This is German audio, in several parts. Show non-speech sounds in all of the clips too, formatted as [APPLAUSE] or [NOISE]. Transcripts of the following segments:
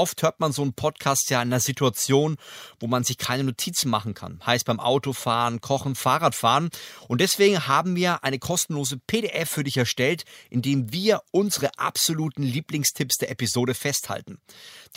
Oft hört man so einen Podcast ja in einer Situation, wo man sich keine Notizen machen kann. Heißt beim Autofahren, Kochen, Fahrradfahren. Und deswegen haben wir eine kostenlose PDF für dich erstellt, in dem wir unsere absoluten Lieblingstipps der Episode festhalten,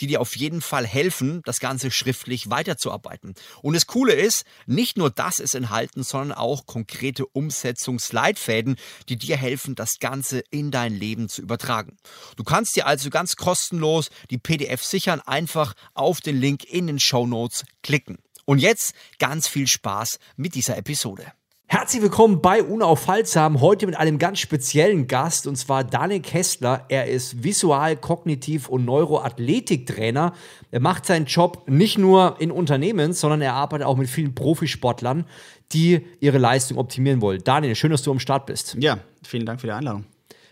die dir auf jeden Fall helfen, das Ganze schriftlich weiterzuarbeiten. Und das Coole ist, nicht nur das ist enthalten, sondern auch konkrete Umsetzungsleitfäden, die dir helfen, das Ganze in dein Leben zu übertragen. Du kannst dir also ganz kostenlos die PDF sichern, einfach auf den Link in den Show Notes klicken. Und jetzt ganz viel Spaß mit dieser Episode. Herzlich willkommen bei Unaufhaltsam. Heute mit einem ganz speziellen Gast und zwar Daniel Kessler. Er ist Visual-, Kognitiv- und Neuroathletiktrainer. Er macht seinen Job nicht nur in Unternehmen, sondern er arbeitet auch mit vielen Profisportlern, die ihre Leistung optimieren wollen. Daniel, schön, dass du am Start bist. Ja, vielen Dank für die Einladung.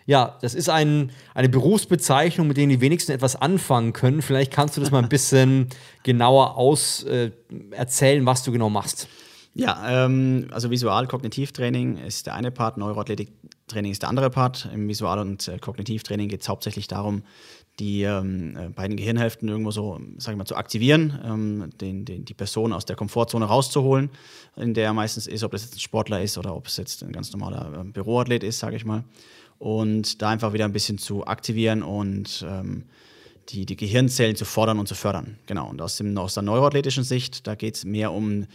Ja, das ist ein, eine Berufsbezeichnung, mit der die wenigsten etwas anfangen können. Vielleicht kannst du das mal ein bisschen [LAUGHS] genauer aus äh, erzählen, was du genau machst. Ja, ähm, also Visual-Kognitivtraining ist der eine Part, Neuroathletiktraining ist der andere Part. Im Visual- und äh, Kognitivtraining geht es hauptsächlich darum, die ähm, äh, beiden Gehirnhälften irgendwo so, sag ich mal, zu aktivieren, ähm, den, den, die Person aus der Komfortzone rauszuholen, in der er meistens ist, ob das jetzt ein Sportler ist oder ob es jetzt ein ganz normaler äh, Büroathlet ist, sage ich mal und da einfach wieder ein bisschen zu aktivieren und ähm, die, die Gehirnzellen zu fordern und zu fördern. Genau. Und aus, dem, aus der neuroathletischen Sicht, da geht es mehr um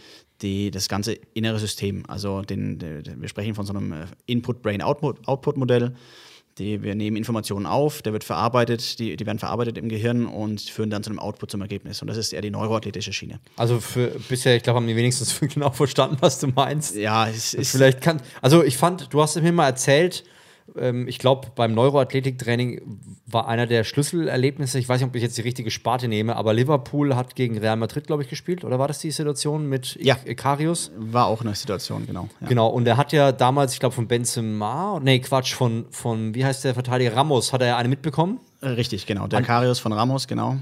die, das ganze innere System. Also den, den, wir sprechen von so einem äh, Input-Brain-Output-Modell. wir nehmen Informationen auf, der wird verarbeitet, die, die werden verarbeitet im Gehirn und führen dann zu einem Output zum Ergebnis. Und das ist eher die neuroathletische Schiene. Also für bisher, ich glaube, haben die wenigstens [LAUGHS] genau verstanden, was du meinst. Ja, es ist. Vielleicht kann. Also ich fand, du hast mir mal erzählt, ich glaube, beim Neuroathletiktraining war einer der Schlüsselerlebnisse, ich weiß nicht, ob ich jetzt die richtige Sparte nehme, aber Liverpool hat gegen Real Madrid, glaube ich, gespielt, oder war das die Situation mit ja. Ikarius? War auch eine Situation, genau. Ja. Genau, und er hat ja damals, ich glaube, von Benzema, nee, Quatsch, von, von, wie heißt der Verteidiger, Ramos, hat er ja eine mitbekommen? Äh, richtig, genau, der Ikarius von Ramos, genau.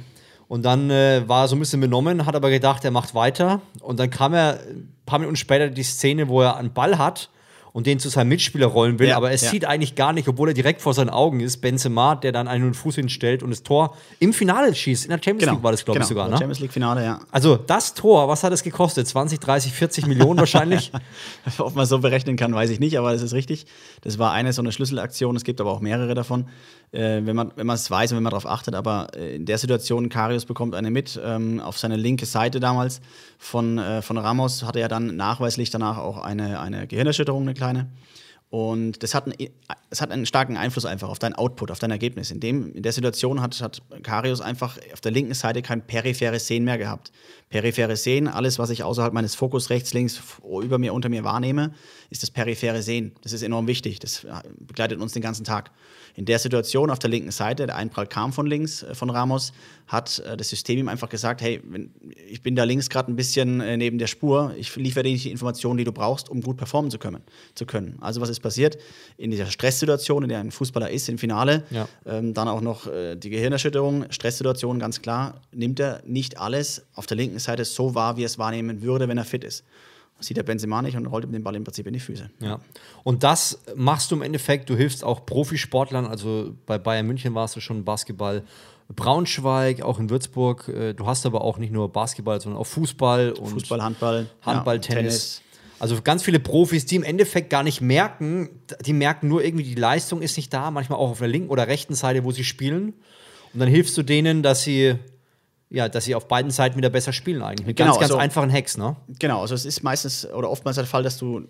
Und dann äh, war er so ein bisschen benommen, hat aber gedacht, er macht weiter. Und dann kam er ein paar Minuten später die Szene, wo er einen Ball hat und den zu seinem Mitspieler rollen will, ja, aber es ja. sieht eigentlich gar nicht, obwohl er direkt vor seinen Augen ist, Benzema, der dann einen Fuß hinstellt und das Tor im Finale schießt. In der Champions genau. League war das, glaube genau. ich, sogar. Ne? Champions League Finale, ja. Also das Tor, was hat es gekostet? 20, 30, 40 Millionen wahrscheinlich? [LAUGHS] Ob man so berechnen kann, weiß ich nicht, aber das ist richtig. Das war eine so eine Schlüsselaktion, es gibt aber auch mehrere davon äh, wenn man wenn es weiß und wenn man darauf achtet. Aber äh, in der Situation, Karius bekommt eine mit ähm, auf seine linke Seite damals von, äh, von Ramos, hatte er dann nachweislich danach auch eine, eine Gehirnerschütterung, eine kleine. Und das hat, einen, das hat einen starken Einfluss einfach auf dein Output, auf dein Ergebnis. In, dem, in der Situation hat, hat Karius einfach auf der linken Seite kein peripheres Sehen mehr gehabt. Peripheres Sehen, alles, was ich außerhalb meines Fokus rechts, links, über mir, unter mir wahrnehme, ist das periphere Sehen. Das ist enorm wichtig. Das äh, begleitet uns den ganzen Tag. In der Situation auf der linken Seite, der Einprall kam von links äh, von Ramos, hat äh, das System ihm einfach gesagt, hey, ich bin da links gerade ein bisschen äh, neben der Spur, ich liefere dir die Informationen, die du brauchst, um gut performen zu können. Zu können. Also was ist passiert? In dieser Stresssituation, in der ein Fußballer ist, im Finale, ja. ähm, dann auch noch äh, die Gehirnerschütterung, Stresssituation, ganz klar, nimmt er nicht alles auf der linken Seite so wahr, wie er es wahrnehmen würde, wenn er fit ist sieht der Benzema nicht und rollt ihm den Ball im Prinzip in die Füße. Ja. Und das machst du im Endeffekt, du hilfst auch Profisportlern, also bei Bayern München warst du schon Basketball, Braunschweig, auch in Würzburg. Äh, du hast aber auch nicht nur Basketball, sondern auch Fußball und Fußball, Handball, Handball, ja, Tennis. Tennis. Also ganz viele Profis, die im Endeffekt gar nicht merken, die merken nur irgendwie, die Leistung ist nicht da, manchmal auch auf der linken oder rechten Seite, wo sie spielen. Und dann hilfst du denen, dass sie ja, dass sie auf beiden Seiten wieder besser spielen eigentlich. Mit genau, ganz, ganz also, einfachen Hacks, ne? Genau, also es ist meistens oder oftmals der Fall, dass du,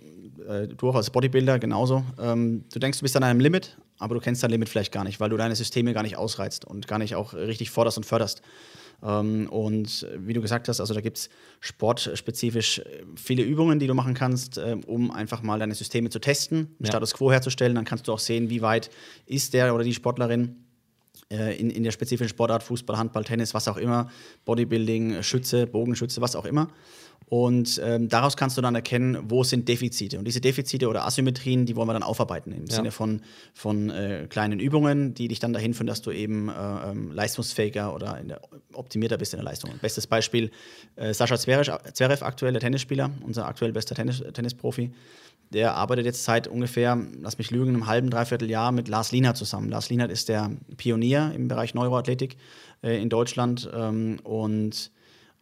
äh, du auch als Bodybuilder genauso, ähm, du denkst, du bist an einem Limit, aber du kennst dein Limit vielleicht gar nicht, weil du deine Systeme gar nicht ausreizt und gar nicht auch richtig forderst und förderst. Ähm, und wie du gesagt hast, also da gibt es sportspezifisch viele Übungen, die du machen kannst, äh, um einfach mal deine Systeme zu testen, einen ja. Status quo herzustellen. Dann kannst du auch sehen, wie weit ist der oder die Sportlerin äh, in, in der spezifischen Sportart, Fußball, Handball, Tennis, was auch immer, Bodybuilding, Schütze, Bogenschütze, was auch immer. Und ähm, daraus kannst du dann erkennen, wo sind Defizite. Und diese Defizite oder Asymmetrien, die wollen wir dann aufarbeiten im ja. Sinne von, von äh, kleinen Übungen, die dich dann dahin führen, dass du eben äh, ähm, leistungsfähiger oder der, optimierter bist in der Leistung. Bestes Beispiel: äh, Sascha Zverev, aktuell der Tennisspieler, unser aktuell bester Tennis, Tennisprofi. Der arbeitet jetzt seit ungefähr, lass mich lügen, einem halben, dreiviertel Jahr mit Lars Lienert zusammen. Lars Lienert ist der Pionier im Bereich Neuroathletik äh, in Deutschland ähm, und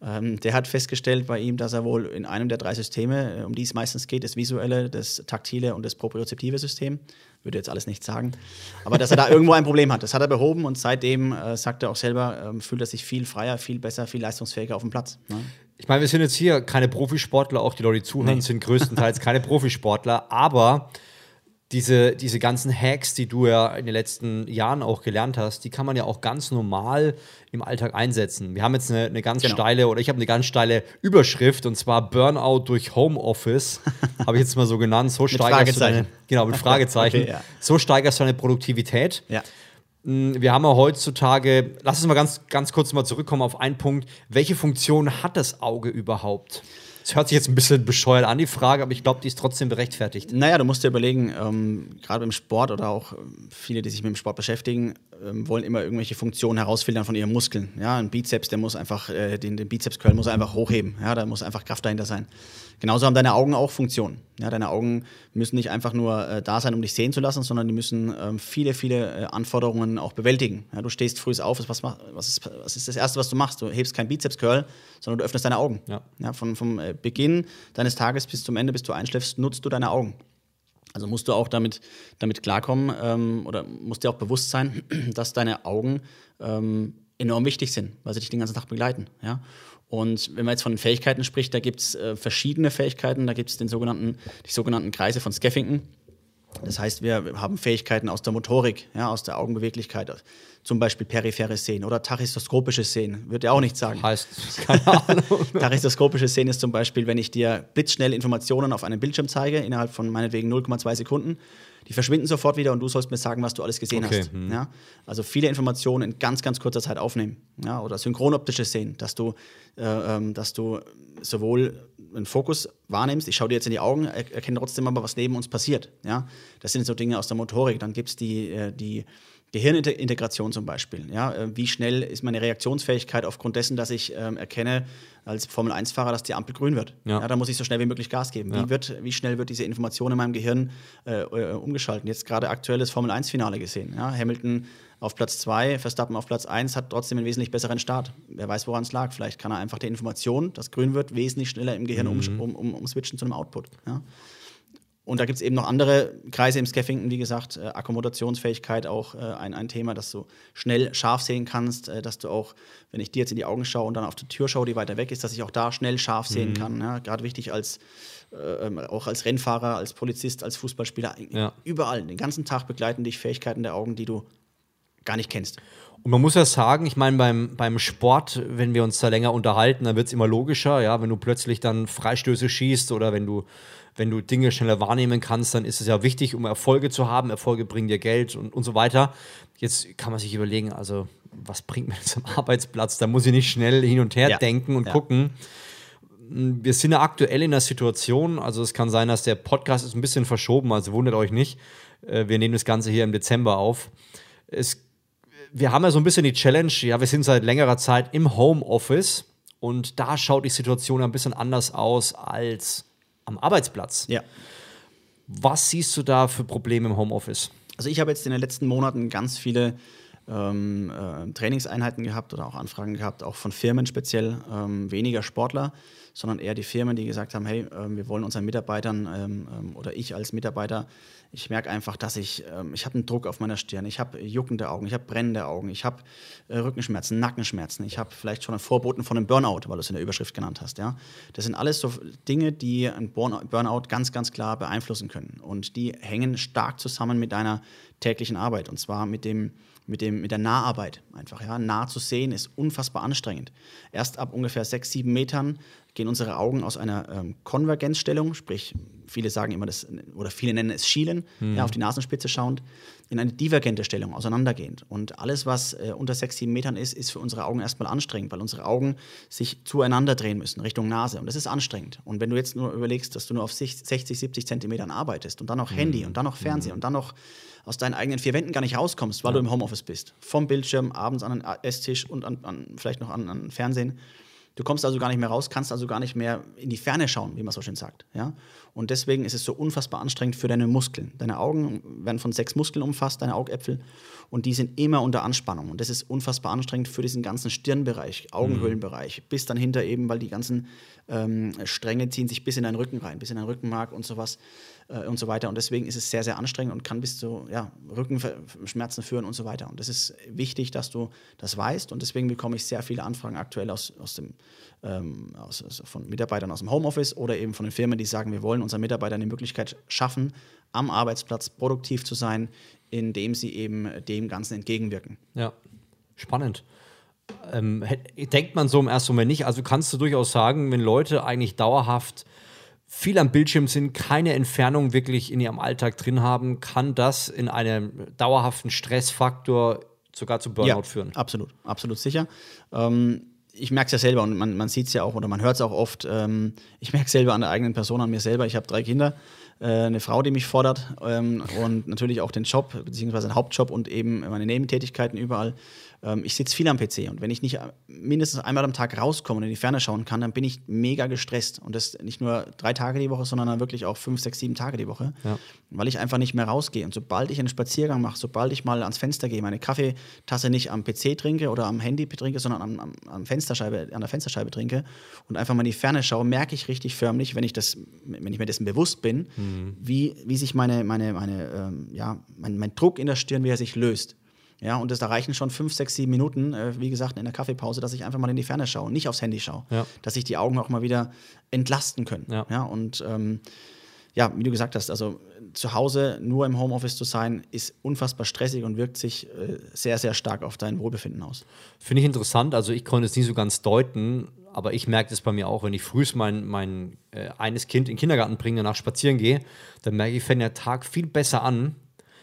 ähm, der hat festgestellt bei ihm, dass er wohl in einem der drei Systeme, äh, um die es meistens geht, das visuelle, das taktile und das propriozeptive System, würde jetzt alles nicht sagen, aber dass er da [LAUGHS] irgendwo ein Problem hat. Das hat er behoben und seitdem, äh, sagt er auch selber, äh, fühlt er sich viel freier, viel besser, viel leistungsfähiger auf dem Platz. Ne? Ich meine, wir sind jetzt hier keine Profisportler, auch die Leute, die zuhören, nee. sind größtenteils keine [LAUGHS] Profisportler, aber diese, diese ganzen Hacks, die du ja in den letzten Jahren auch gelernt hast, die kann man ja auch ganz normal im Alltag einsetzen. Wir haben jetzt eine, eine ganz genau. steile, oder ich habe eine ganz steile Überschrift und zwar Burnout durch Homeoffice. [LAUGHS] habe ich jetzt mal so genannt. So steigerst du deine, genau, mit Fragezeichen. [LAUGHS] Okay, ja. So steigerst du deine Produktivität. Ja. Hm, wir haben ja heutzutage, lass uns mal ganz, ganz kurz mal zurückkommen auf einen Punkt. Welche Funktion hat das Auge überhaupt? Das hört sich jetzt ein bisschen bescheuert an, die Frage, aber ich glaube, die ist trotzdem berechtfertigt. Naja, du musst dir überlegen, ähm, gerade im Sport oder auch viele, die sich mit dem Sport beschäftigen, ähm, wollen immer irgendwelche Funktionen herausfiltern von ihren Muskeln. Ja, ein Bizeps, der muss einfach, äh, den, den Bizeps-Curl muss er einfach hochheben. Ja, da muss einfach Kraft dahinter sein. Genauso haben deine Augen auch Funktionen. Ja, deine Augen müssen nicht einfach nur äh, da sein, um dich sehen zu lassen, sondern die müssen ähm, viele, viele äh, Anforderungen auch bewältigen. Ja, du stehst früh auf, was, was, ist, was ist das Erste, was du machst? Du hebst kein Bizeps-Curl, sondern du öffnest deine Augen. Ja. Ja, von, vom äh, Beginn deines Tages bis zum Ende, bis du einschläfst, nutzt du deine Augen. Also musst du auch damit, damit klarkommen ähm, oder musst dir auch bewusst sein, [CLEARS THROAT] dass deine Augen ähm, enorm wichtig sind, weil sie dich den ganzen Tag begleiten. Ja? Und wenn man jetzt von den Fähigkeiten spricht, da gibt es äh, verschiedene Fähigkeiten. Da gibt es sogenannten, die sogenannten Kreise von Skeffington. Das heißt, wir haben Fähigkeiten aus der Motorik, ja, aus der Augenbeweglichkeit, zum Beispiel periphere Sehen oder tachystoskopische Sehen, würde ja auch nicht sagen. Heißt, [LAUGHS] keine Ahnung. tachystoskopische Sehen ist zum Beispiel, wenn ich dir blitzschnell Informationen auf einem Bildschirm zeige, innerhalb von meinetwegen 0,2 Sekunden, die verschwinden sofort wieder und du sollst mir sagen, was du alles gesehen okay. hast. Hm. Ja? Also viele Informationen in ganz, ganz kurzer Zeit aufnehmen. Ja? Oder synchronoptische Szenen, dass du, äh, ähm, dass du sowohl einen Fokus wahrnimmst, ich schaue dir jetzt in die Augen, er, erkenne trotzdem aber, was neben uns passiert. Ja? Das sind so Dinge aus der Motorik. Dann gibt es die, äh, die Gehirnintegration zum Beispiel. Ja? Äh, wie schnell ist meine Reaktionsfähigkeit aufgrund dessen, dass ich ähm, erkenne als Formel-1-Fahrer, dass die Ampel grün wird? Ja. ja. da muss ich so schnell wie möglich Gas geben. Ja. Wie, wird, wie schnell wird diese Information in meinem Gehirn äh, äh umgeschaltet? Jetzt gerade aktuelles Formel-1-Finale gesehen. Ja? Hamilton auf Platz 2, Verstappen auf Platz 1 hat trotzdem einen wesentlich besseren Start. Wer weiß, woran es lag. Vielleicht kann er einfach die Information, dass grün wird, wesentlich schneller im Gehirn mhm. um, um, um, switchen zu einem Output. Ja? Und da gibt es eben noch andere Kreise im Skeffington, wie gesagt, äh, Akkommodationsfähigkeit auch äh, ein, ein Thema, dass du schnell scharf sehen kannst, äh, dass du auch, wenn ich dir jetzt in die Augen schaue und dann auf die Tür schaue, die weiter weg ist, dass ich auch da schnell scharf sehen mhm. kann. Ja? Gerade wichtig als äh, ähm, auch als Rennfahrer, als Polizist, als Fußballspieler, ja. überall, den ganzen Tag begleiten dich Fähigkeiten der Augen, die du gar nicht kennst. Und man muss ja sagen, ich meine, beim, beim Sport, wenn wir uns da länger unterhalten, dann wird es immer logischer, ja, wenn du plötzlich dann Freistöße schießt oder wenn du wenn du Dinge schneller wahrnehmen kannst, dann ist es ja wichtig, um Erfolge zu haben. Erfolge bringen dir Geld und, und so weiter. Jetzt kann man sich überlegen, also was bringt mir jetzt am Arbeitsplatz? Da muss ich nicht schnell hin und her ja. denken und ja. gucken. Wir sind ja aktuell in der Situation, also es kann sein, dass der Podcast ist ein bisschen verschoben, also wundert euch nicht. Äh, wir nehmen das Ganze hier im Dezember auf. Es, wir haben ja so ein bisschen die Challenge, ja, wir sind seit längerer Zeit im Homeoffice und da schaut die Situation ein bisschen anders aus als am Arbeitsplatz. Ja. Was siehst du da für Probleme im Homeoffice? Also ich habe jetzt in den letzten Monaten ganz viele ähm, äh, Trainingseinheiten gehabt oder auch Anfragen gehabt, auch von Firmen speziell, ähm, weniger Sportler, sondern eher die Firmen, die gesagt haben, hey, äh, wir wollen unseren Mitarbeitern ähm, ähm oder ich als Mitarbeiter ich merke einfach, dass ich, ähm, ich habe einen Druck auf meiner Stirn, ich habe juckende Augen, ich habe brennende Augen, ich habe äh, Rückenschmerzen, Nackenschmerzen, ich habe vielleicht schon ein Vorboten von einem Burnout, weil du es in der Überschrift genannt hast. Ja? Das sind alles so Dinge, die ein Burnout ganz, ganz klar beeinflussen können. Und die hängen stark zusammen mit deiner täglichen Arbeit und zwar mit dem, mit, dem, mit der Naharbeit einfach. Ja? Nah zu sehen ist unfassbar anstrengend. Erst ab ungefähr sechs, sieben Metern gehen unsere Augen aus einer ähm, Konvergenzstellung, sprich, viele sagen immer das, oder viele nennen es Schielen, ja, auf die Nasenspitze schauend, in eine divergente Stellung, auseinandergehend. Und alles, was äh, unter sechs, sieben Metern ist, ist für unsere Augen erstmal anstrengend, weil unsere Augen sich zueinander drehen müssen, Richtung Nase. Und das ist anstrengend. Und wenn du jetzt nur überlegst, dass du nur auf 60, 70 Zentimetern arbeitest und dann noch Handy und dann noch Fernsehen und dann noch aus deinen eigenen vier Wänden gar nicht rauskommst, weil du im Homeoffice bist. Vom Bildschirm, abends an den Esstisch und an, an, vielleicht noch an, an Fernsehen. Du kommst also gar nicht mehr raus, kannst also gar nicht mehr in die Ferne schauen, wie man so schön sagt. Ja? Und deswegen ist es so unfassbar anstrengend für deine Muskeln. Deine Augen werden von sechs Muskeln umfasst, deine Augäpfel, und die sind immer unter Anspannung. Und das ist unfassbar anstrengend für diesen ganzen Stirnbereich, Augenhöhlenbereich, mhm. bis dann hinter eben, weil die ganzen ähm, Stränge ziehen sich bis in deinen Rücken rein, bis in deinen Rückenmark und sowas äh, und so weiter. Und deswegen ist es sehr, sehr anstrengend und kann bis zu ja, Rückenschmerzen führen und so weiter. Und das ist wichtig, dass du das weißt. Und deswegen bekomme ich sehr viele Anfragen aktuell aus, aus dem, ähm, aus, also von Mitarbeitern aus dem Homeoffice oder eben von den Firmen, die sagen, wir wollen unseren Mitarbeitern die Möglichkeit schaffen, am Arbeitsplatz produktiv zu sein, indem sie eben dem Ganzen entgegenwirken. Ja, spannend. Ähm, denkt man so im ersten Moment nicht. Also kannst du durchaus sagen, wenn Leute eigentlich dauerhaft viel am Bildschirm sind, keine Entfernung wirklich in ihrem Alltag drin haben, kann das in einem dauerhaften Stressfaktor sogar zu Burnout ja, führen. Absolut, absolut sicher. Ähm, ich merke es ja selber und man, man sieht es ja auch oder man hört es auch oft. Ähm, ich merke es selber an der eigenen Person, an mir selber. Ich habe drei Kinder, äh, eine Frau, die mich fordert ähm, und natürlich auch den Job, beziehungsweise den Hauptjob und eben meine Nebentätigkeiten überall. Ähm, ich sitze viel am PC und wenn ich nicht mindestens einmal am Tag rauskomme und in die Ferne schauen kann, dann bin ich mega gestresst. Und das nicht nur drei Tage die Woche, sondern dann wirklich auch fünf, sechs, sieben Tage die Woche, ja. weil ich einfach nicht mehr rausgehe. Und sobald ich einen Spaziergang mache, sobald ich mal ans Fenster gehe, meine Kaffeetasse nicht am PC trinke oder am Handy trinke, sondern am, am, am Fensterscheibe, an der Fensterscheibe trinke und einfach mal in die Ferne schaue, merke ich richtig förmlich, wenn ich, das, wenn ich mir dessen bewusst bin, mhm. wie, wie sich meine, meine, meine, ähm, ja, mein, mein Druck in der Stirn, wie er sich löst. Ja, und das da reichen schon fünf, sechs, sieben Minuten, äh, wie gesagt, in der Kaffeepause, dass ich einfach mal in die Ferne schaue, nicht aufs Handy schaue. Ja. Dass sich die Augen auch mal wieder entlasten können. Ja, ja und ähm, ja, wie du gesagt hast, also zu Hause nur im Homeoffice zu sein, ist unfassbar stressig und wirkt sich äh, sehr, sehr stark auf dein Wohlbefinden aus. Finde ich interessant. Also ich konnte es nicht so ganz deuten, aber ich merke das bei mir auch, wenn ich frühst mein, mein äh, eines Kind in den Kindergarten bringe, danach spazieren gehe, dann merke ich, fängt der Tag viel besser an,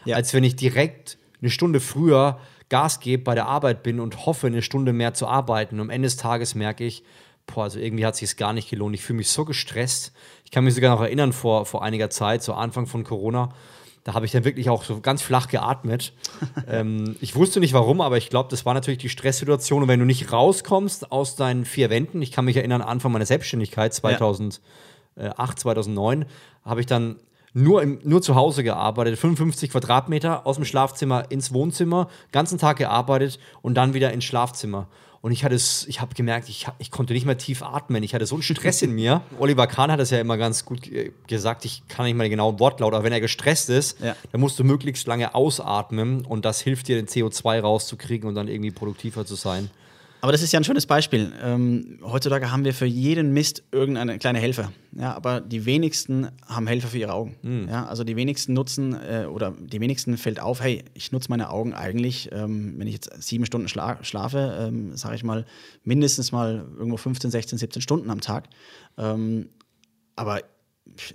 ja. als wenn ich direkt eine Stunde früher Gas gebe, bei der Arbeit bin und hoffe, eine Stunde mehr zu arbeiten. Und am Ende des Tages merke ich, boah, also irgendwie hat es gar nicht gelohnt. Ich fühle mich so gestresst. Ich kann mich sogar noch erinnern, vor, vor einiger Zeit, so Anfang von Corona, da habe ich dann wirklich auch so ganz flach geatmet. [LAUGHS] ähm, ich wusste nicht warum, aber ich glaube, das war natürlich die Stresssituation. Und wenn du nicht rauskommst aus deinen vier Wänden, ich kann mich erinnern, Anfang meiner Selbstständigkeit, 2008, ja. 2009, habe ich dann nur, im, nur zu Hause gearbeitet, 55 Quadratmeter aus dem Schlafzimmer ins Wohnzimmer, ganzen Tag gearbeitet und dann wieder ins Schlafzimmer. Und ich hatte es, ich habe gemerkt, ich, ich konnte nicht mehr tief atmen. Ich hatte so einen Stress in mir. Oliver Kahn hat das ja immer ganz gut gesagt. Ich kann nicht mal den genauen Wortlaut, aber wenn er gestresst ist, ja. dann musst du möglichst lange ausatmen und das hilft dir, den CO2 rauszukriegen und dann irgendwie produktiver zu sein. Aber das ist ja ein schönes Beispiel. Ähm, heutzutage haben wir für jeden Mist irgendeine kleine Helfer. Ja, aber die wenigsten haben Helfer für ihre Augen. Mhm. Ja, also die wenigsten nutzen äh, oder die wenigsten fällt auf, hey, ich nutze meine Augen eigentlich, ähm, wenn ich jetzt sieben Stunden schla schlafe, ähm, sage ich mal, mindestens mal irgendwo 15, 16, 17 Stunden am Tag. Ähm, aber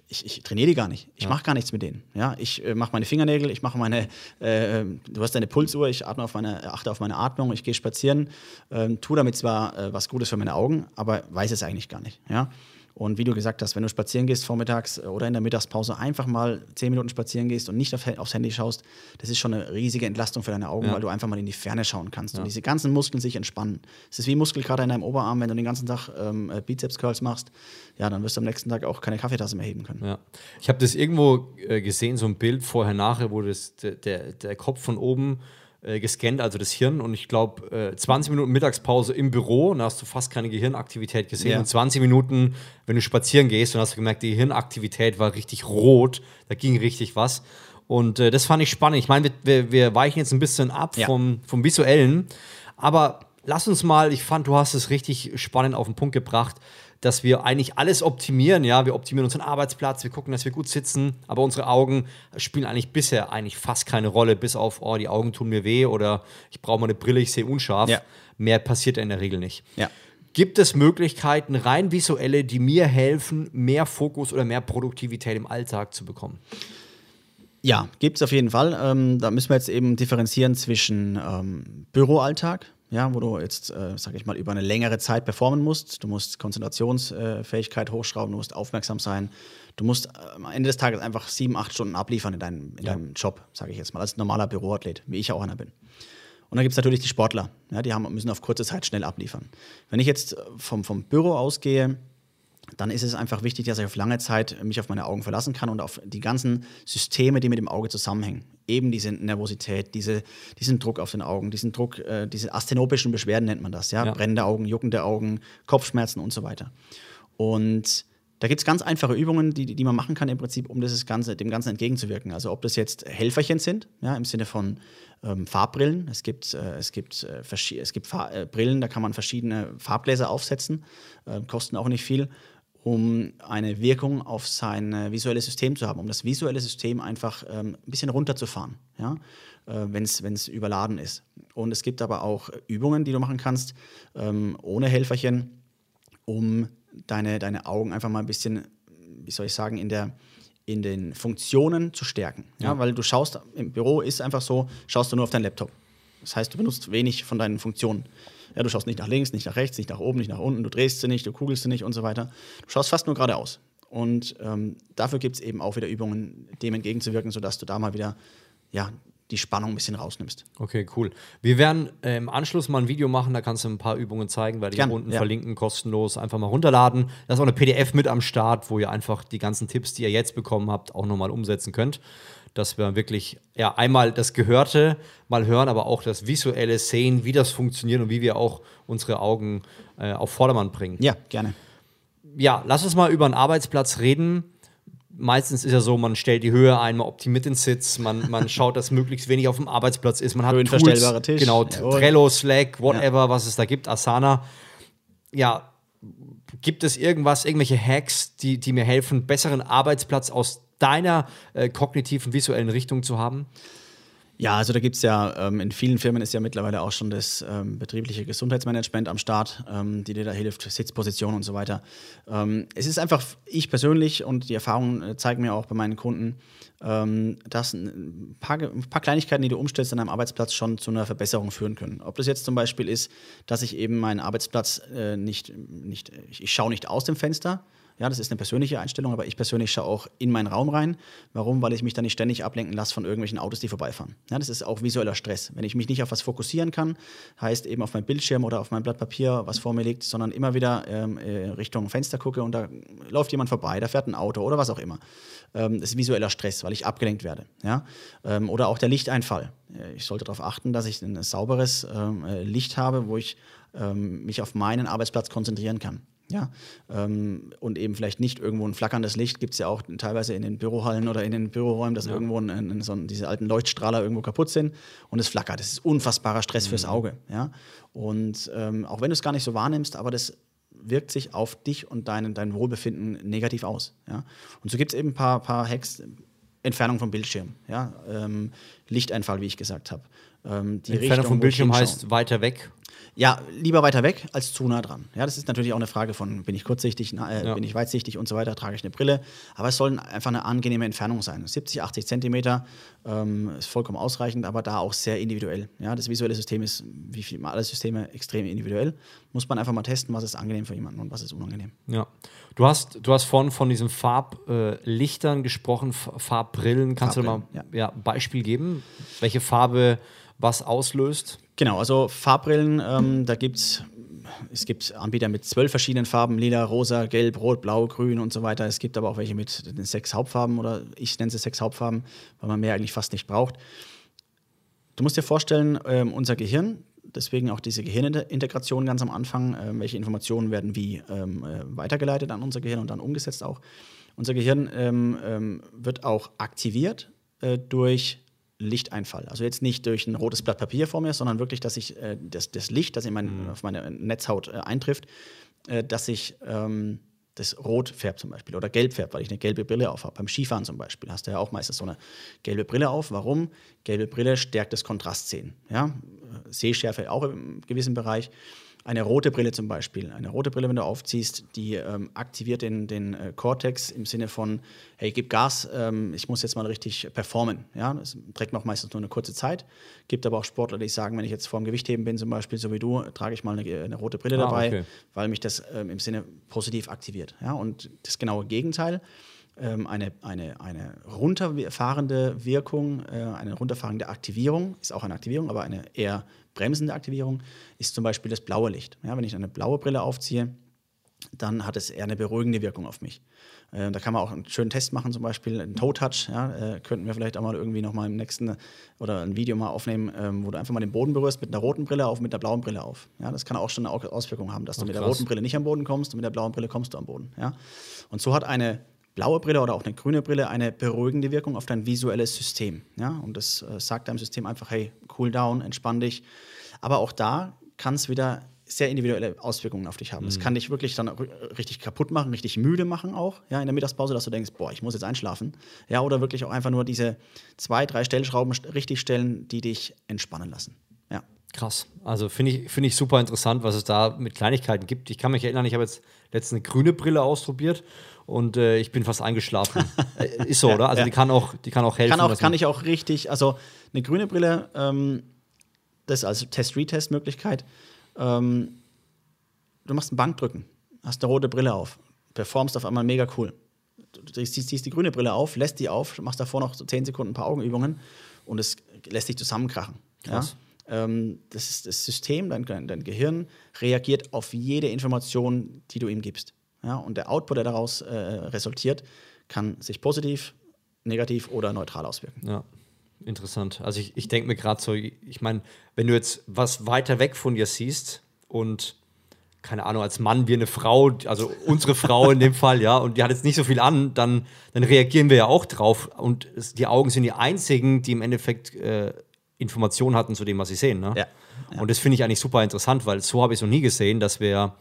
ich, ich, trainiere die gar nicht. Ich ja. mache gar nichts mit denen. Ja, ich äh, mache meine Fingernägel, ich mache meine, äh, du hast deine Pulsuhr, ich atme auf meine, achte auf meine Atmung, ich gehe spazieren, äh, tue damit zwar äh, was Gutes für meine Augen, aber weiß es eigentlich gar nicht. Ja, und wie du gesagt hast, wenn du spazieren gehst vormittags äh, oder in der Mittagspause, einfach mal zehn Minuten spazieren gehst und nicht auf, aufs Handy schaust, das ist schon eine riesige Entlastung für deine Augen, ja. weil du einfach mal in die Ferne schauen kannst ja. und diese ganzen Muskeln sich entspannen. Es ist wie Muskelkater in deinem Oberarm, wenn du den ganzen Tag ähm, äh, Bizeps-Curls machst, ja, dann wirst du am nächsten Tag auch keine Kaffeetasse mehr heben können. Ja. Ich habe das irgendwo äh, gesehen, so ein Bild vorher, nachher, wo das, der, der Kopf von oben äh, gescannt, also das Hirn. Und ich glaube, äh, 20 Minuten Mittagspause im Büro, da hast du fast keine Gehirnaktivität gesehen. Ja. Und 20 Minuten, wenn du spazieren gehst, dann hast du gemerkt, die Hirnaktivität war richtig rot, da ging richtig was. Und äh, das fand ich spannend. Ich meine, wir, wir, wir, weichen jetzt ein bisschen ab ja. vom, vom Visuellen, aber lass uns mal, ich fand, du hast es richtig spannend auf den Punkt gebracht dass wir eigentlich alles optimieren. Ja, wir optimieren unseren Arbeitsplatz, wir gucken, dass wir gut sitzen, aber unsere Augen spielen eigentlich bisher eigentlich fast keine Rolle, bis auf, oh, die Augen tun mir weh oder ich brauche mal eine Brille, ich sehe unscharf. Ja. Mehr passiert in der Regel nicht. Ja. Gibt es Möglichkeiten, rein visuelle, die mir helfen, mehr Fokus oder mehr Produktivität im Alltag zu bekommen? Ja, gibt es auf jeden Fall. Ähm, da müssen wir jetzt eben differenzieren zwischen ähm, Büroalltag, ja, wo du jetzt, äh, sag ich mal, über eine längere Zeit performen musst. Du musst Konzentrationsfähigkeit äh, hochschrauben, du musst aufmerksam sein. Du musst äh, am Ende des Tages einfach sieben, acht Stunden abliefern in deinem, in ja. deinem Job, sage ich jetzt mal, als normaler Büroathlet, wie ich auch einer bin. Und dann gibt es natürlich die Sportler, ja, die haben, müssen auf kurze Zeit schnell abliefern. Wenn ich jetzt vom, vom Büro ausgehe, dann ist es einfach wichtig, dass ich auf lange Zeit mich auf meine Augen verlassen kann und auf die ganzen Systeme, die mit dem Auge zusammenhängen. Eben diese Nervosität, diese, diesen Druck auf den Augen, diesen Druck, äh, diese asthenopischen Beschwerden nennt man das, ja? ja. Brennende Augen, juckende Augen, Kopfschmerzen und so weiter. Und da gibt es ganz einfache Übungen, die, die man machen kann im Prinzip, um das Ganze, dem Ganzen entgegenzuwirken. Also ob das jetzt Helferchen sind, ja, im Sinne von ähm, Farbbrillen. Es gibt, äh, es gibt, äh, es gibt äh, Brillen, da kann man verschiedene Farbgläser aufsetzen, äh, kosten auch nicht viel um eine Wirkung auf sein äh, visuelles System zu haben, um das visuelle System einfach ähm, ein bisschen runterzufahren, ja? äh, wenn es überladen ist. Und es gibt aber auch Übungen, die du machen kannst, ähm, ohne Helferchen, um deine, deine Augen einfach mal ein bisschen, wie soll ich sagen, in, der, in den Funktionen zu stärken. Ja? ja? Weil du schaust, im Büro ist einfach so, schaust du nur auf deinen Laptop. Das heißt, du benutzt wenig von deinen Funktionen. Ja, du schaust nicht nach links, nicht nach rechts, nicht nach oben, nicht nach unten, du drehst sie nicht, du kugelst sie nicht und so weiter. Du schaust fast nur geradeaus. Und ähm, dafür gibt es eben auch wieder Übungen, dem entgegenzuwirken, sodass du da mal wieder ja, die Spannung ein bisschen rausnimmst. Okay, cool. Wir werden äh, im Anschluss mal ein Video machen, da kannst du ein paar Übungen zeigen, weil die Gern, unten ja. verlinken, kostenlos, einfach mal runterladen. Da ist auch eine PDF mit am Start, wo ihr einfach die ganzen Tipps, die ihr jetzt bekommen habt, auch nochmal umsetzen könnt dass wir wirklich ja, einmal das Gehörte mal hören, aber auch das Visuelle sehen, wie das funktioniert und wie wir auch unsere Augen äh, auf Vordermann bringen. Ja, gerne. Ja, lass uns mal über einen Arbeitsplatz reden. Meistens ist ja so, man stellt die Höhe ein, man optimiert den Sitz, man, man [LAUGHS] schaut, dass möglichst wenig auf dem Arbeitsplatz ist. Man hat Tools, Tisch. Genau, Trello, Slack, whatever, ja. was es da gibt, Asana. Ja, gibt es irgendwas, irgendwelche Hacks, die, die mir helfen, besseren Arbeitsplatz aus deiner äh, kognitiven, visuellen Richtung zu haben? Ja, also da gibt es ja, ähm, in vielen Firmen ist ja mittlerweile auch schon das ähm, betriebliche Gesundheitsmanagement am Start, ähm, die dir da hilft, Sitzposition und so weiter. Ähm, es ist einfach, ich persönlich und die Erfahrungen äh, zeigen mir auch bei meinen Kunden, ähm, dass ein paar, ein paar, Kleinigkeiten, die du umstellst an deinem Arbeitsplatz, schon zu einer Verbesserung führen können. Ob das jetzt zum Beispiel ist, dass ich eben meinen Arbeitsplatz äh, nicht, nicht ich, ich schaue nicht aus dem Fenster, ja, das ist eine persönliche Einstellung, aber ich persönlich schaue auch in meinen Raum rein. Warum? Weil ich mich dann nicht ständig ablenken lasse von irgendwelchen Autos, die vorbeifahren. Ja, das ist auch visueller Stress. Wenn ich mich nicht auf was fokussieren kann, heißt eben auf meinem Bildschirm oder auf mein Blatt Papier, was vor mir liegt, sondern immer wieder ähm, äh, Richtung Fenster gucke und da läuft jemand vorbei, da fährt ein Auto oder was auch immer. Ähm, das ist visueller Stress, weil ich abgelenkt werde. Ja? Ähm, oder auch der Lichteinfall. Äh, ich sollte darauf achten, dass ich ein sauberes ähm, äh, Licht habe, wo ich ähm, mich auf meinen Arbeitsplatz konzentrieren kann. Ja, ähm, und eben vielleicht nicht irgendwo ein flackerndes Licht, gibt es ja auch teilweise in den Bürohallen oder in den Büroräumen, dass ja. irgendwo ein, ein, so ein, diese alten Leuchtstrahler irgendwo kaputt sind und es flackert. Das ist unfassbarer Stress mhm. fürs Auge. Ja? Und ähm, auch wenn du es gar nicht so wahrnimmst, aber das wirkt sich auf dich und dein, dein Wohlbefinden negativ aus. Ja? Und so gibt es eben ein paar, paar Hacks, Entfernung vom Bildschirm, ja? Ähm, Lichteinfall, wie ich gesagt habe. Ähm, Entfernung vom Bildschirm heißt weiter weg ja, lieber weiter weg als zu nah dran. Ja, das ist natürlich auch eine Frage von, bin ich kurzsichtig, äh, ja. bin ich weitsichtig und so weiter, trage ich eine Brille. Aber es soll einfach eine angenehme Entfernung sein. 70, 80 Zentimeter ähm, ist vollkommen ausreichend, aber da auch sehr individuell. Ja, das visuelle System ist, wie viel, alle Systeme, extrem individuell. Muss man einfach mal testen, was ist angenehm für jemanden und was ist unangenehm. Ja. Du hast, du hast vorhin von diesen Farblichtern äh, gesprochen, Farbbrillen. Kannst Farbbrillen, du mal ja. ja, Beispiel geben, welche Farbe was auslöst? Genau, also Farbbrillen, ähm, da gibt es gibt Anbieter mit zwölf verschiedenen Farben, lila, rosa, gelb, rot, blau, grün und so weiter. Es gibt aber auch welche mit sechs Hauptfarben oder ich nenne sie sechs Hauptfarben, weil man mehr eigentlich fast nicht braucht. Du musst dir vorstellen, ähm, unser Gehirn, deswegen auch diese Gehirnintegration ganz am Anfang, äh, welche Informationen werden wie ähm, äh, weitergeleitet an unser Gehirn und dann umgesetzt auch. Unser Gehirn ähm, ähm wird auch aktiviert äh, durch Lichteinfall. Also jetzt nicht durch ein rotes Blatt Papier vor mir, sondern wirklich, dass ich äh, das, das, Licht, das in mein, mhm. auf meine Netzhaut äh, eintrifft, äh, dass sich ähm, das rot färbt zum Beispiel oder gelb färbt, weil ich eine gelbe Brille auf habe. Beim Skifahren zum Beispiel hast du ja auch meistens so eine gelbe Brille auf. Warum? Gelbe Brille stärkt das Kontrastsehen. Ja? Sehschärfe auch im gewissen Bereich. Eine rote Brille zum Beispiel. Eine rote Brille, wenn du aufziehst, die ähm, aktiviert den, den äh, Cortex im Sinne von, hey, gib Gas, ähm, ich muss jetzt mal richtig performen. Ja? Das trägt noch meistens nur eine kurze Zeit. Gibt aber auch Sportler, die sagen, wenn ich jetzt vorm Gewichtheben bin, zum Beispiel, so wie du, trage ich mal eine, eine rote Brille ah, dabei, okay. weil mich das ähm, im Sinne positiv aktiviert. Ja? Und das genaue Gegenteil eine, eine, eine runterfahrende Wirkung, äh, eine runterfahrende Aktivierung, ist auch eine Aktivierung, aber eine eher bremsende Aktivierung, ist zum Beispiel das blaue Licht. Ja, wenn ich eine blaue Brille aufziehe, dann hat es eher eine beruhigende Wirkung auf mich. Äh, da kann man auch einen schönen Test machen, zum Beispiel einen Toe-Touch. Ja, äh, könnten wir vielleicht auch mal irgendwie noch mal im nächsten oder ein Video mal aufnehmen, ähm, wo du einfach mal den Boden berührst mit einer roten Brille auf, mit der blauen Brille auf. Ja, das kann auch schon eine Auswirkung haben, dass du mit der roten Brille nicht am Boden kommst und mit der blauen Brille kommst du am Boden. Ja? Und so hat eine blaue Brille oder auch eine grüne Brille eine beruhigende Wirkung auf dein visuelles System. Ja? Und das äh, sagt deinem System einfach, hey, cool down, entspann dich. Aber auch da kann es wieder sehr individuelle Auswirkungen auf dich haben. Es mhm. kann dich wirklich dann richtig kaputt machen, richtig müde machen auch, ja, in der Mittagspause, dass du denkst, boah, ich muss jetzt einschlafen. Ja, oder wirklich auch einfach nur diese zwei, drei Stellschrauben richtig stellen, die dich entspannen lassen. Krass. Also finde ich, find ich super interessant, was es da mit Kleinigkeiten gibt. Ich kann mich erinnern, ich habe jetzt letztens eine grüne Brille ausprobiert und äh, ich bin fast eingeschlafen. [LAUGHS] Äh, ist so, ja, oder? Also ja. die kann auch, die kann auch helfen. Kann, auch, kann ich auch richtig, also eine grüne Brille, ähm, das ist also Test-Retest-Möglichkeit. Ähm, du machst ein Bankdrücken, hast eine rote Brille auf, performst auf einmal mega cool. Du ziehst, ziehst die grüne Brille auf, lässt die auf, machst davor noch so 10 Sekunden ein paar Augenübungen und es lässt dich zusammenkrachen. Krass. Ja? Ähm, das ist das System, dein, dein Gehirn reagiert auf jede Information, die du ihm gibst. Ja, und der Output, der daraus äh, resultiert, kann sich positiv, negativ oder neutral auswirken. Ja, interessant. Also ich, ich denke mir gerade so, ich meine, wenn du jetzt was weiter weg von dir siehst und keine Ahnung, als Mann wie eine Frau, also unsere Frau in dem Fall, ja, und die hat jetzt nicht so viel an, dann, dann reagieren wir ja auch drauf. Und es, die Augen sind die einzigen, die im Endeffekt äh, Informationen hatten zu dem, was sie sehen. Ne? Ja, ja. Und das finde ich eigentlich super interessant, weil so habe ich es noch nie gesehen, dass wir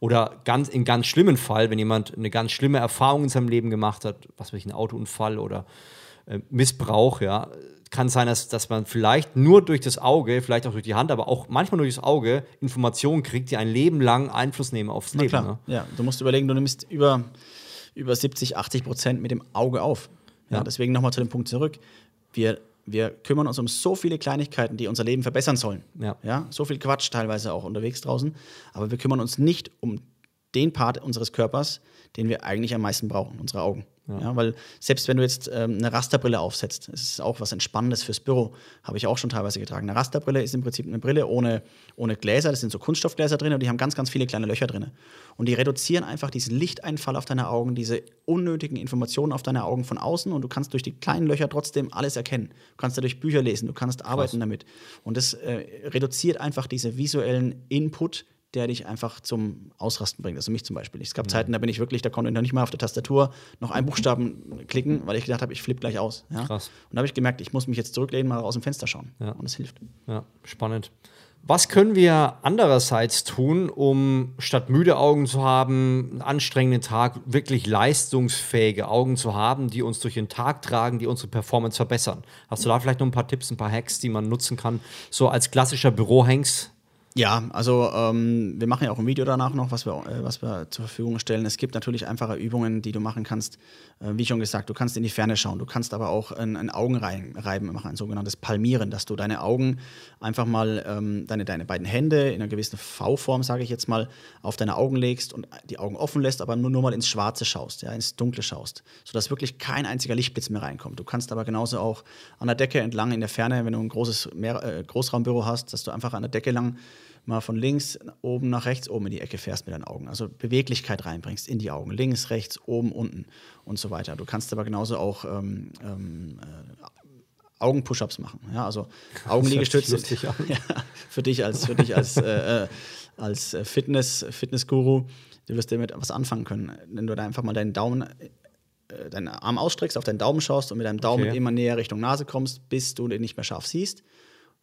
oder ganz, in ganz schlimmen Fall, wenn jemand eine ganz schlimme Erfahrung in seinem Leben gemacht hat, was weiß ich, ein Autounfall oder äh, Missbrauch, ja, kann sein, dass, dass man vielleicht nur durch das Auge, vielleicht auch durch die Hand, aber auch manchmal durch das Auge Informationen kriegt, die ein Leben lang Einfluss nehmen aufs Na Leben. Klar. Ne? Ja, du musst überlegen, du nimmst über, über 70, 80 Prozent mit dem Auge auf. Ja, ja. Deswegen nochmal zu dem Punkt zurück. Wir wir kümmern uns um so viele Kleinigkeiten, die unser Leben verbessern sollen. Ja. ja. So viel Quatsch teilweise auch unterwegs draußen. Aber wir kümmern uns nicht um den Part unseres Körpers, den wir eigentlich am meisten brauchen, unsere Augen. Ja. ja. weil selbst wenn du jetzt ähm, eine Rasterbrille aufsetzt, das ist auch was Entspannendes fürs Büro, habe ich auch schon teilweise getragen. Eine Rasterbrille ist im Prinzip eine Brille ohne, ohne Gläser, das sind so Kunststoffgläser drin und die haben ganz, ganz viele kleine Löcher drin. Und die reduzieren einfach diesen Lichteinfall auf deine Augen, diese unnötigen Informationen auf deine Augen von außen und du kannst durch die kleinen Löcher trotzdem alles erkennen. Du kannst dadurch Bücher lesen, du kannst arbeiten Krass. damit. Und das äh, reduziert einfach diese visuellen Input, der dich einfach zum Ausrasten bringt. Also mich zum Beispiel. Es gab ja. Zeiten, da bin ich wirklich, da konnte ich noch nicht mal auf der Tastatur noch einen Buchstaben klicken, weil ich gedacht habe, ich flippe gleich aus. Ja? Krass. Und da habe ich gemerkt, ich muss mich jetzt zurücklehnen, mal aus dem Fenster schauen. Ja. Und es hilft. Ja, spannend. Was können wir andererseits tun, um statt müde Augen zu haben, einen anstrengenden Tag, wirklich leistungsfähige Augen zu haben, die uns durch den Tag tragen, die unsere Performance verbessern? Hast du da vielleicht noch ein paar Tipps, ein paar Hacks, die man nutzen kann, so als klassischer Bürohengst? Ja, also ähm, wir machen ja auch ein Video danach noch, was wir, äh, was wir zur Verfügung stellen. Es gibt natürlich einfache Übungen, die du machen kannst. Äh, wie schon gesagt, du kannst in die Ferne schauen. Du kannst aber auch ein, ein Augenreiben machen, ein sogenanntes Palmieren, dass du deine Augen einfach mal, ähm, deine, deine beiden Hände in einer gewissen V-Form, sage ich jetzt mal, auf deine Augen legst und die Augen offen lässt, aber nur, nur mal ins Schwarze schaust, ja, ins Dunkle schaust, sodass wirklich kein einziger Lichtblitz mehr reinkommt. Du kannst aber genauso auch an der Decke entlang in der Ferne, wenn du ein großes Mehr, äh, Großraumbüro hast, dass du einfach an der Decke lang mal von links oben nach rechts oben in die Ecke fährst mit deinen Augen. Also Beweglichkeit reinbringst in die Augen. Links, rechts, oben, unten und so weiter. Du kannst aber genauso auch ähm, ähm, äh, Augen-Push-Ups machen. Ja, also [LAUGHS] Augenliegestütze. [LAUGHS] ja, für dich als, für dich als, äh, äh als Fitness, Fitnessguru, du wirst damit was anfangen können. Wenn du da einfach mal deinen Daumen äh, deinen Arm ausstreckst, auf deinen Daumen schaust und mit deinem Daumen okay. immer näher Richtung Nase kommst, bis du den nicht mehr scharf siehst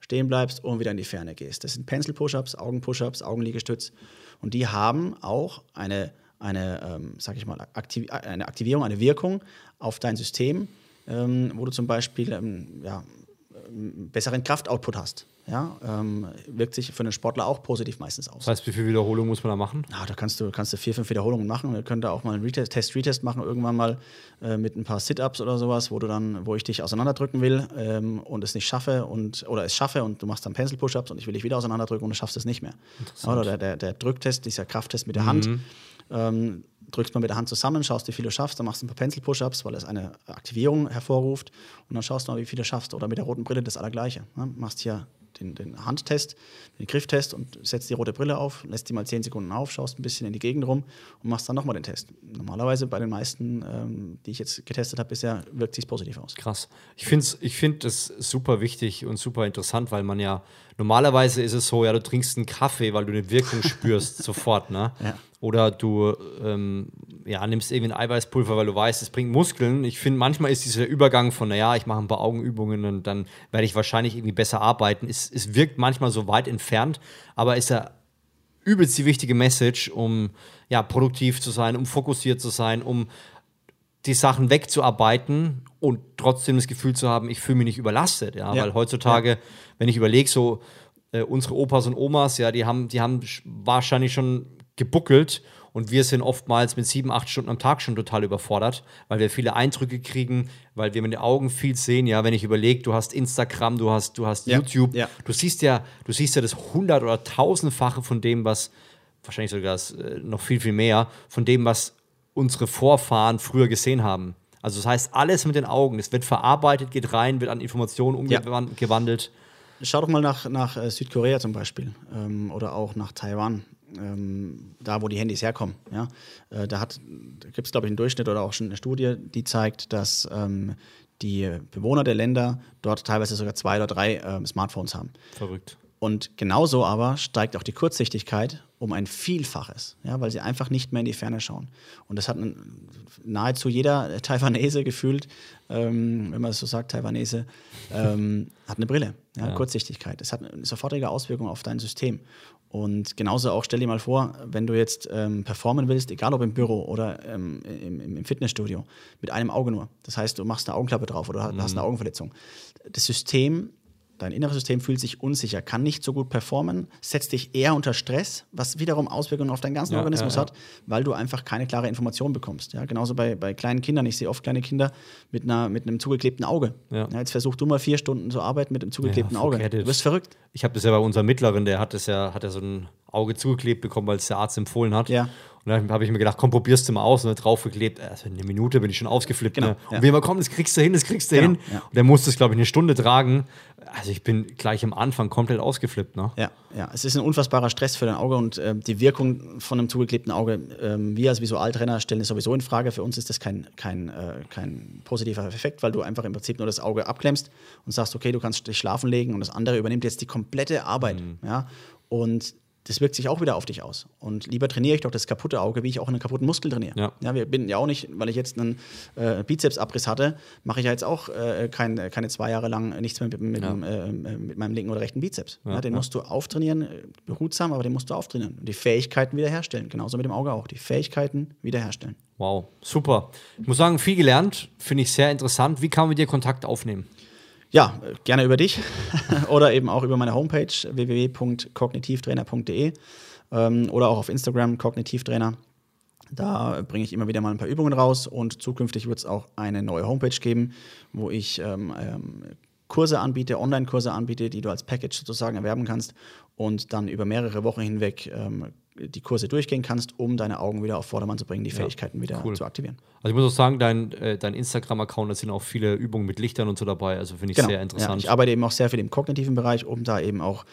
stehen bleibst und wieder in die Ferne gehst. Das sind Pencil-Push-Ups, Augen-Push-Ups, Augenliegestütz. Und die haben auch eine, eine ähm, sag ich mal, Aktiv eine Aktivierung, eine Wirkung auf dein System, ähm, wo du zum Beispiel ähm, ja, besseren Kraftoutput hast. Ja, ähm, wirkt sich für einen Sportler auch positiv meistens aus. Das heißt, wie viele Wiederholungen muss man da machen? Ja, da kannst du, kannst du vier, fünf Wiederholungen machen. Wir können da auch mal einen Retest, Test, Retest machen, irgendwann mal äh, mit ein paar Sit-Ups oder sowas, wo du dann, wo ich dich auseinanderdrücken will ähm, und es nicht schaffe und oder es schaffe und du machst dann Pencil-Push-Ups und ich will dich wieder auseinanderdrücken und du schaffst es nicht mehr. Oder der, der, der Drücktest, dieser Krafttest mit der Hand. Ähm, drückst mal mit der Hand zusammen, schaust, wie viel du schaffst, dann machst du ein paar Pencil-Push-Ups, weil es eine Aktivierung hervorruft und dann schaust du mal, wie viel du schaffst. Oder mit der roten Brille das Allergleiche. Ne? Machst hier den, den Handtest, den Grifftest und setzt die rote Brille auf, lässt die mal 10 Sekunden auf, schaust ein bisschen in die Gegend rum und machst dann nochmal den Test. Normalerweise bei den meisten, ähm, die ich jetzt getestet habe bisher, wirkt sich positiv aus. Krass. Ich finde ich find das super wichtig und super interessant, weil man ja, normalerweise ist es so, ja, du trinkst einen Kaffee, weil du eine Wirkung spürst [LAUGHS] sofort, ne? Ja. Oder du ähm, ja, nimmst irgendwie ein Eiweißpulver, weil du weißt, es bringt Muskeln. Ich finde, manchmal ist dieser Übergang von, naja, ich mache ein paar Augenübungen und dann werde ich wahrscheinlich irgendwie besser arbeiten. Es, es wirkt manchmal so weit entfernt, aber ist ja übelst die wichtige Message, um ja, produktiv zu sein, um fokussiert zu sein, um die Sachen wegzuarbeiten und trotzdem das Gefühl zu haben, ich fühle mich nicht überlastet. Ja? Ja. Weil heutzutage, wenn ich überlege, so äh, unsere Opas und Omas, ja, die haben, die haben sch- wahrscheinlich schon gebuckelt und wir sind oftmals mit sieben, acht Stunden am Tag schon total überfordert, weil wir viele Eindrücke kriegen, weil wir mit den Augen viel sehen. Ja, wenn ich überlege, du hast Instagram, du hast, du hast Ja, YouTube, ja. du siehst ja, du siehst ja das hundert- oder tausendfache von dem, was wahrscheinlich sogar äh, noch viel, viel mehr, von dem, was unsere Vorfahren früher gesehen haben. Also das heißt, alles mit den Augen. Es wird verarbeitet, geht rein, wird an Informationen umgewandelt. Schau doch mal nach, nach äh, Südkorea zum Beispiel ähm, oder auch nach Taiwan, ähm, da wo die Handys herkommen. Ja? Äh, da hat- da gibt es, glaube ich, einen Durchschnitt oder auch schon eine Studie, die zeigt, dass ähm, die Bewohner der Länder dort teilweise sogar zwei oder drei ähm, Smartphones haben. Verrückt. Und genauso aber steigt auch die Kurzsichtigkeit um ein Vielfaches, ja, weil sie einfach nicht mehr in die Ferne schauen. Und das hat nahezu jeder Taiwanese gefühlt, ähm, wenn man es so sagt, Taiwanese, ähm, hat eine Brille, ja, Ja. Kurzsichtigkeit. Das hat eine sofortige Auswirkung auf dein System. Und genauso auch, stell dir mal vor, wenn du jetzt ähm, performen willst, egal ob im Büro oder ähm, im, im im Fitnessstudio, mit einem Auge nur. Das heißt, du machst eine Augenklappe drauf oder hast eine Augenverletzung. Das System Dein inneres System fühlt sich unsicher, kann nicht so gut performen, setzt dich eher unter Stress, was wiederum Auswirkungen auf deinen ganzen Ja, Organismus ja, ja. hat, weil du einfach keine klare Information bekommst. Ja, genauso bei, bei kleinen Kindern. Ich sehe oft kleine Kinder mit, einer, mit einem zugeklebten Auge. Jetzt versuch du mal vier Stunden zu arbeiten mit einem zugeklebten Auge. Du wirst verrückt. Ich habe das ja bei unserem Mittleren, der hat das ja, hat ja so ein Auge zugeklebt bekommen, weil es der Arzt empfohlen hat. Ja. Und dann habe ich mir gedacht, komm, probierst du mal aus. Und dann draufgeklebt, also in einer Minute bin ich schon ausgeflippt. Genau, ne? ja. Und wir immer, komm, das kriegst du hin, das kriegst du Genau, hin. ja. Und der musste es, glaube ich, eine Stunde tragen. Also ich bin gleich am Anfang komplett ausgeflippt. Ne? Ja, ja, es ist ein unfassbarer Stress für dein Auge und äh, die Wirkung von einem zugeklebten Auge, ähm, wir als Visualtrainer stellen es sowieso in Frage. Für uns ist das kein, kein, äh, kein positiver Effekt, weil du einfach im Prinzip nur das Auge abklemmst und sagst, okay, du kannst dich schlafen legen und das andere übernimmt jetzt die komplette Arbeit. Ja? Und das wirkt sich auch wieder auf dich aus. Und lieber trainiere ich doch das kaputte Auge, wie ich auch einen kaputten Muskel trainiere. Ja. Ja, wir bin ja auch nicht, weil ich jetzt einen äh, Bizepsabriss hatte, mache ich ja jetzt auch äh, kein, keine zwei Jahre lang nichts mehr mit, mit, Ja. äh, mit meinem linken oder rechten Bizeps. Ja, den musst du auftrainieren, behutsam, aber den musst du auftrainieren. Und die Fähigkeiten wiederherstellen. Genauso mit dem Auge auch. Die Fähigkeiten wiederherstellen. Wow, super. Ich muss sagen, viel gelernt, finde ich sehr interessant. Wie kann man mit dir Kontakt aufnehmen? Ja, gerne über dich [LAUGHS] oder eben auch über meine Homepage www.kognitivtrainer.de ähm, oder auch auf Instagram Kognitivtrainer. Da bringe ich immer wieder mal ein paar Übungen raus und zukünftig wird es auch eine neue Homepage geben, wo ich ähm, ähm, Kurse anbiete, Online-Kurse anbiete, die du als Package sozusagen erwerben kannst und dann über mehrere Wochen hinweg ähm, die Kurse durchgehen kannst, um deine Augen wieder auf Vordermann zu bringen, die Fähigkeiten wieder cool. zu aktivieren. Also ich muss auch sagen, dein, äh, dein Instagram-Account, da sind auch viele Übungen mit Lichtern und so dabei. Also finde ich sehr Genau. Ja, interessant. ich arbeite eben auch sehr viel im kognitiven Bereich, um da eben auch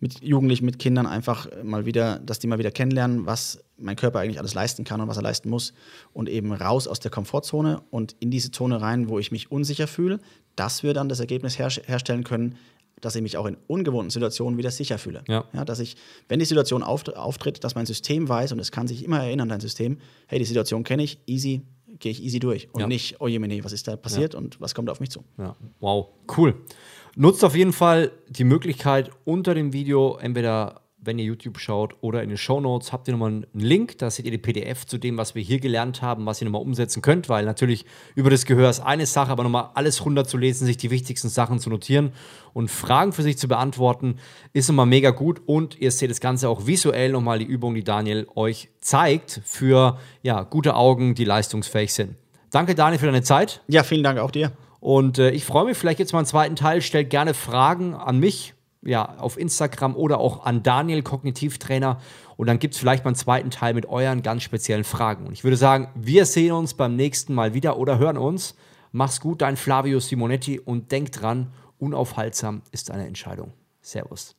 mit Jugendlichen, mit Kindern einfach mal wieder, dass die mal wieder kennenlernen, was mein Körper eigentlich alles leisten kann und was er leisten muss. Und eben raus aus der Komfortzone und in diese Zone rein, wo ich mich unsicher fühle, dass wir dann das Ergebnis her herstellen können, dass ich mich auch in ungewohnten Situationen wieder sicher fühle. Ja. dass ich, wenn die Situation auft auftritt, dass mein System weiß und es kann sich immer erinnern, dein System, hey, die Situation kenne ich, easy, gehe ich easy durch. Und Ja. nicht, oh je, meine, was ist da passiert und was kommt auf mich zu. Ja, wow, cool. Nutzt auf jeden Fall die Möglichkeit, unter dem Video entweder wenn ihr YouTube schaut oder in den Show Notes habt ihr nochmal einen Link. Da seht ihr die PDF zu dem, was wir hier gelernt haben, was ihr nochmal umsetzen könnt, weil natürlich über das Gehör ist eine Sache, aber nochmal alles runterzulesen, sich die wichtigsten Sachen zu notieren und Fragen für sich zu beantworten, ist nochmal mega gut. Und ihr seht das Ganze auch visuell nochmal die Übung, die Daniel euch zeigt, für ja, gute Augen, die leistungsfähig sind. Danke, Daniel, für deine Zeit. Ja, vielen Dank auch dir. Und äh, ich freue mich, vielleicht jetzt mal einen zweiten Teil. Stellt gerne Fragen an mich, ja, auf Instagram oder auch an Daniel, Kognitivtrainer. Und dann gibt es vielleicht mal einen zweiten Teil mit euren ganz speziellen Fragen. Und ich würde sagen, wir sehen uns beim nächsten Mal wieder oder hören uns. Mach's gut, dein Flavio Simonetti und denk dran, unaufhaltsam ist eine Entscheidung. Servus.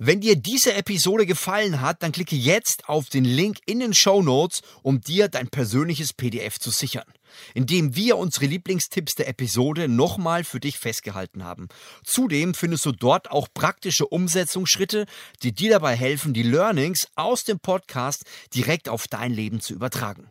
Wenn dir diese Episode gefallen hat, dann klicke jetzt auf den Link in den Show Notes, um dir dein persönliches PDF zu sichern, in dem wir unsere Lieblingstipps der Episode nochmal für dich festgehalten haben. Zudem findest du dort auch praktische Umsetzungsschritte, die dir dabei helfen, die Learnings aus dem Podcast direkt auf dein Leben zu übertragen.